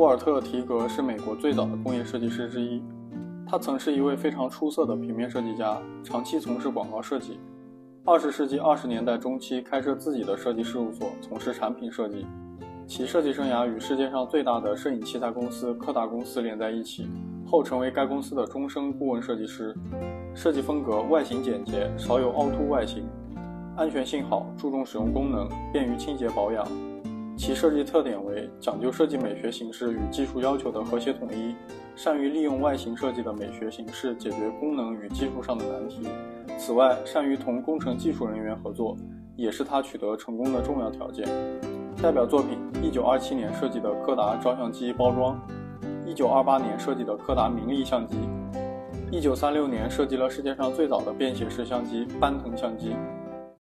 沃尔特·提格是美国最早的工业设计师之一，他曾是一位非常出色的平面设计家，长期从事广告设计。二十世纪二十年代中期，开设自己的设计事务所，从事产品设计。其设计生涯与世界上最大的摄影器材公司柯达公司连在一起，后成为该公司的终身顾问设计师。设计风格外形简洁，少有凹凸外形，安全性好，注重使用功能，便于清洁保养。其设计特点为讲究设计美学形式与技术要求的和谐统一，善于利用外形设计的美学形式解决功能与技术上的难题。此外，善于同工程技术人员合作，也是他取得成功的重要条件。代表作品：一九二七年设计的柯达照相机包装，一九二八年设计的柯达明利相机，一九三六年设计了世界上最早的便携式相机——班腾相机。